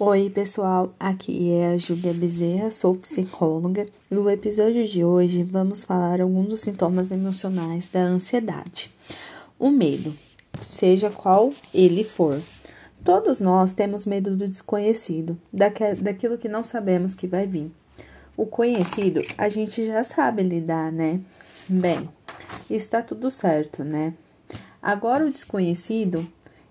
Oi, pessoal, aqui é a Júlia Bezerra, sou psicóloga e no episódio de hoje vamos falar alguns dos sintomas emocionais da ansiedade. O medo, seja qual ele for. Todos nós temos medo do desconhecido, daquilo que não sabemos que vai vir. O conhecido a gente já sabe lidar, né? Bem, está tudo certo, né? Agora o desconhecido,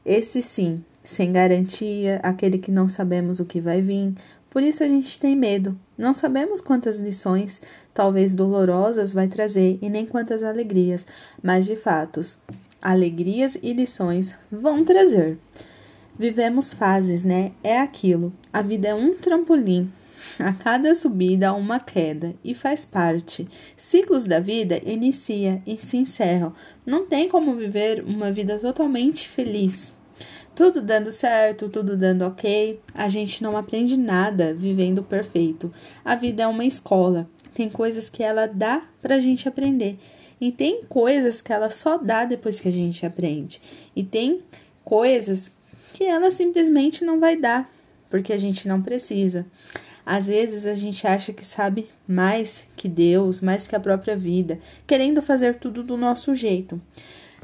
esse sim, sem garantia, aquele que não sabemos o que vai vir. Por isso a gente tem medo. Não sabemos quantas lições, talvez dolorosas, vai trazer e nem quantas alegrias, mas de fatos, alegrias e lições vão trazer. Vivemos fases, né? É aquilo. A vida é um trampolim. A cada subida uma queda e faz parte. Ciclos da vida inicia e se encerram. Não tem como viver uma vida totalmente feliz tudo dando certo, tudo dando ok, a gente não aprende nada vivendo perfeito. A vida é uma escola, tem coisas que ela dá pra gente aprender. E tem coisas que ela só dá depois que a gente aprende. E tem coisas que ela simplesmente não vai dar, porque a gente não precisa. Às vezes a gente acha que sabe mais que Deus, mais que a própria vida, querendo fazer tudo do nosso jeito.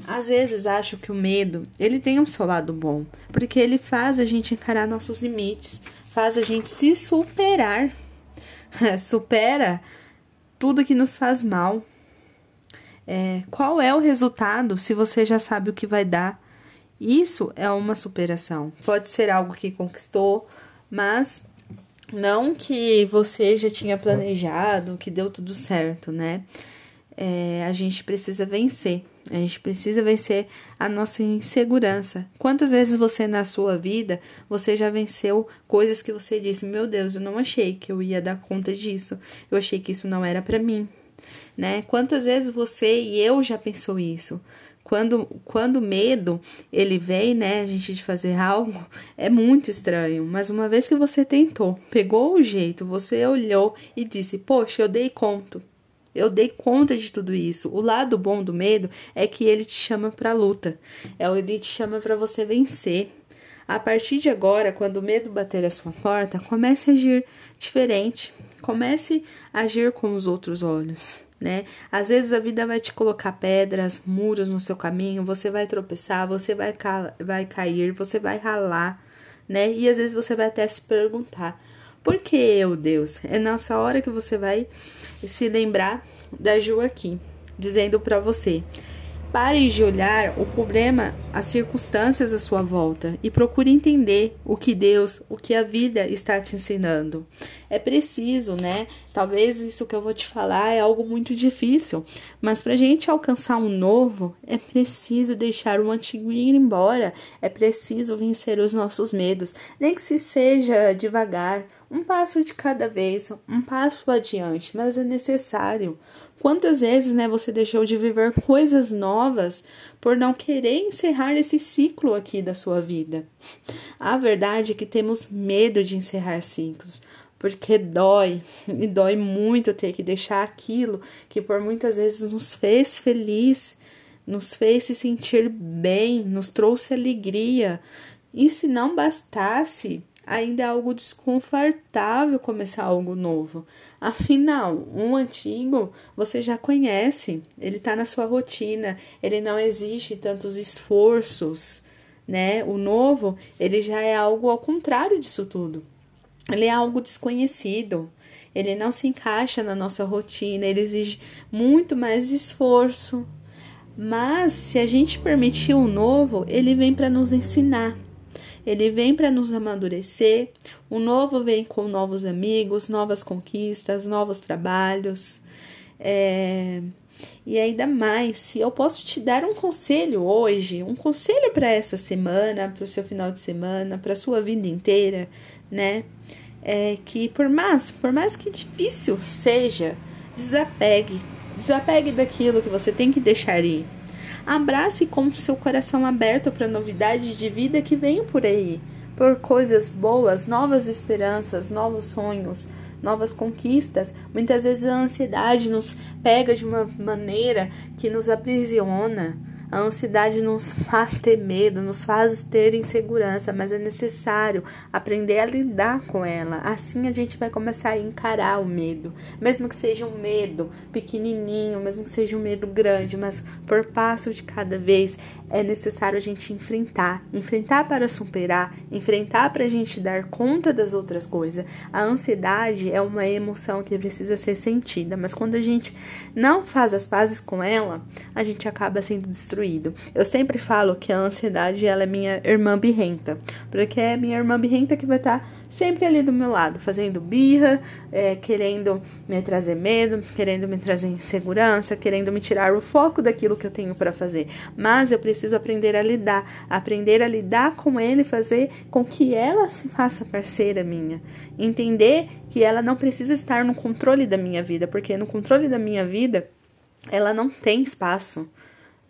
Às vezes acho que o medo, ele tem um seu lado bom, porque ele faz a gente encarar nossos limites, faz a gente se superar. Supera tudo que nos faz mal. É, qual é o resultado se você já sabe o que vai dar? Isso é uma superação. Pode ser algo que conquistou, mas não que você já tinha planejado, que deu tudo certo, né? É, a gente precisa vencer. A gente precisa vencer a nossa insegurança. Quantas vezes você na sua vida você já venceu coisas que você disse: "Meu Deus, eu não achei que eu ia dar conta disso. Eu achei que isso não era para mim". Né? Quantas vezes você e eu já pensou isso? Quando quando o medo ele vem, né, a gente de fazer algo, é muito estranho, mas uma vez que você tentou, pegou o jeito, você olhou e disse: "Poxa, eu dei conta". Eu dei conta de tudo isso. O lado bom do medo é que ele te chama para luta. É ele te chama para você vencer. A partir de agora, quando o medo bater a sua porta, comece a agir diferente. Comece a agir com os outros olhos, né? Às vezes a vida vai te colocar pedras, muros no seu caminho, você vai tropeçar, você vai, ca vai cair, você vai ralar, né? E às vezes você vai até se perguntar: por que eu, Deus? É nessa hora que você vai se lembrar da Ju aqui, dizendo para você: Pare de olhar o problema, as circunstâncias à sua volta e procure entender o que Deus, o que a vida está te ensinando. É preciso, né? Talvez isso que eu vou te falar é algo muito difícil, mas para a gente alcançar um novo, é preciso deixar o antigo ir embora, é preciso vencer os nossos medos, nem que se seja devagar, um passo de cada vez, um passo adiante, mas é necessário. Quantas vezes, né, você deixou de viver coisas novas por não querer encerrar esse ciclo aqui da sua vida? A verdade é que temos medo de encerrar ciclos, porque dói, e dói muito ter que deixar aquilo que por muitas vezes nos fez feliz, nos fez se sentir bem, nos trouxe alegria. E se não bastasse, ainda é algo desconfortável começar algo novo. Afinal, um antigo você já conhece, ele está na sua rotina, ele não exige tantos esforços, né? O novo, ele já é algo ao contrário disso tudo. Ele é algo desconhecido. Ele não se encaixa na nossa rotina, ele exige muito mais esforço. Mas se a gente permitir o novo, ele vem para nos ensinar ele vem para nos amadurecer. O novo vem com novos amigos, novas conquistas, novos trabalhos. É... E ainda mais, se eu posso te dar um conselho hoje, um conselho para essa semana, para o seu final de semana, para a sua vida inteira, né? É que por mais, por mais que difícil seja, desapegue. Desapegue daquilo que você tem que deixar ir. Abrace com seu coração aberto para novidades de vida que venham por aí, por coisas boas, novas esperanças, novos sonhos, novas conquistas. Muitas vezes a ansiedade nos pega de uma maneira que nos aprisiona. A ansiedade nos faz ter medo, nos faz ter insegurança, mas é necessário aprender a lidar com ela. Assim a gente vai começar a encarar o medo, mesmo que seja um medo pequenininho, mesmo que seja um medo grande, mas por passo de cada vez é necessário a gente enfrentar, enfrentar para superar, enfrentar para a gente dar conta das outras coisas. A ansiedade é uma emoção que precisa ser sentida, mas quando a gente não faz as pazes com ela, a gente acaba sendo destruído. Eu sempre falo que a ansiedade ela é minha irmã birrenta, porque é minha irmã birrenta que vai estar sempre ali do meu lado, fazendo birra, é, querendo me trazer medo, querendo me trazer insegurança, querendo me tirar o foco daquilo que eu tenho para fazer. Mas eu preciso aprender a lidar, aprender a lidar com ele, fazer com que ela se faça parceira minha, entender que ela não precisa estar no controle da minha vida, porque no controle da minha vida ela não tem espaço.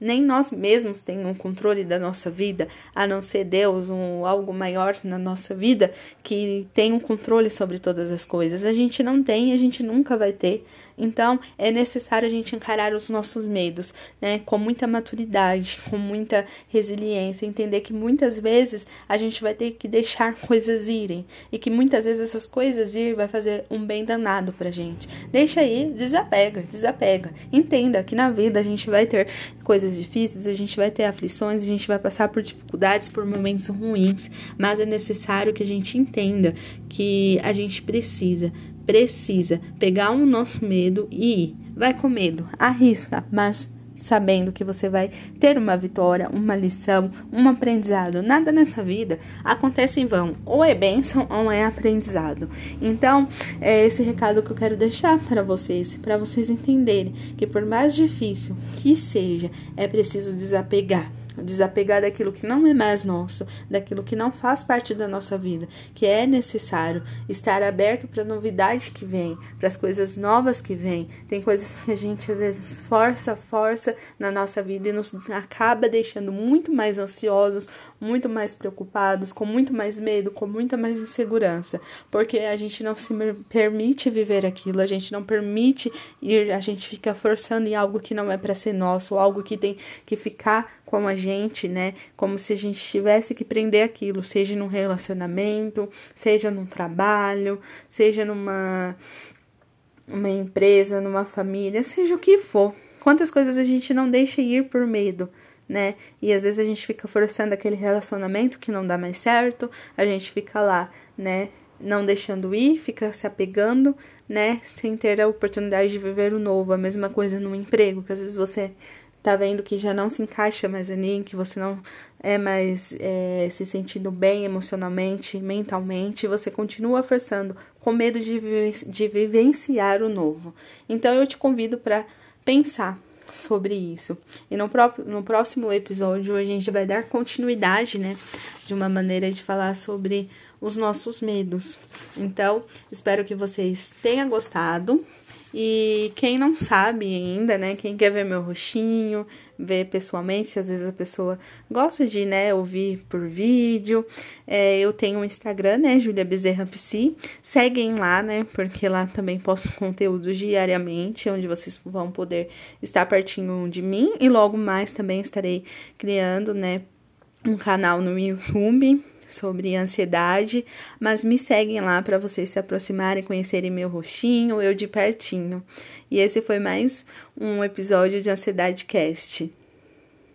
Nem nós mesmos temos um controle da nossa vida, a não ser Deus, um algo maior na nossa vida que tem um controle sobre todas as coisas. A gente não tem, a gente nunca vai ter. Então, é necessário a gente encarar os nossos medos, né, com muita maturidade, com muita resiliência, entender que muitas vezes a gente vai ter que deixar coisas irem e que muitas vezes essas coisas ir vai fazer um bem danado pra gente. Deixa aí, desapega, desapega. Entenda que na vida a gente vai ter coisas difíceis, a gente vai ter aflições, a gente vai passar por dificuldades, por momentos ruins, mas é necessário que a gente entenda que a gente precisa precisa pegar o nosso medo e ir. Vai com medo, arrisca, mas sabendo que você vai ter uma vitória, uma lição, um aprendizado. Nada nessa vida acontece em vão, ou é bênção ou é aprendizado. Então, é esse recado que eu quero deixar para vocês, para vocês entenderem que por mais difícil que seja, é preciso desapegar desapegar daquilo que não é mais nosso, daquilo que não faz parte da nossa vida, que é necessário estar aberto para a novidade que vem, para as coisas novas que vêm. Tem coisas que a gente às vezes força, força na nossa vida e nos acaba deixando muito mais ansiosos, muito mais preocupados, com muito mais medo, com muita mais insegurança, porque a gente não se permite viver aquilo, a gente não permite ir, a gente fica forçando em algo que não é para ser nosso, algo que tem que ficar com a gente, né? Como se a gente tivesse que prender aquilo, seja num relacionamento, seja num trabalho, seja numa uma empresa, numa família, seja o que for. Quantas coisas a gente não deixa ir por medo, né? E às vezes a gente fica forçando aquele relacionamento que não dá mais certo, a gente fica lá, né? Não deixando ir, fica se apegando, né? Sem ter a oportunidade de viver o novo. A mesma coisa no emprego, que às vezes você tá vendo que já não se encaixa mais ali, que você não é mais é, se sentindo bem emocionalmente, mentalmente, você continua forçando com medo de, de vivenciar o novo. Então eu te convido para pensar sobre isso. E no, próprio, no próximo episódio a gente vai dar continuidade, né, de uma maneira de falar sobre os nossos medos. Então, espero que vocês tenham gostado. E quem não sabe ainda, né? Quem quer ver meu rostinho, ver pessoalmente, às vezes a pessoa gosta de, né, ouvir por vídeo. É, eu tenho um Instagram, né, Julia Bezerra Psi. Seguem lá, né? Porque lá também posto conteúdo diariamente, onde vocês vão poder estar pertinho de mim. E logo mais também estarei criando, né, um canal no YouTube sobre ansiedade, mas me seguem lá para vocês se aproximarem, conhecerem meu rostinho, eu de pertinho. E esse foi mais um episódio de Ansiedade Cast.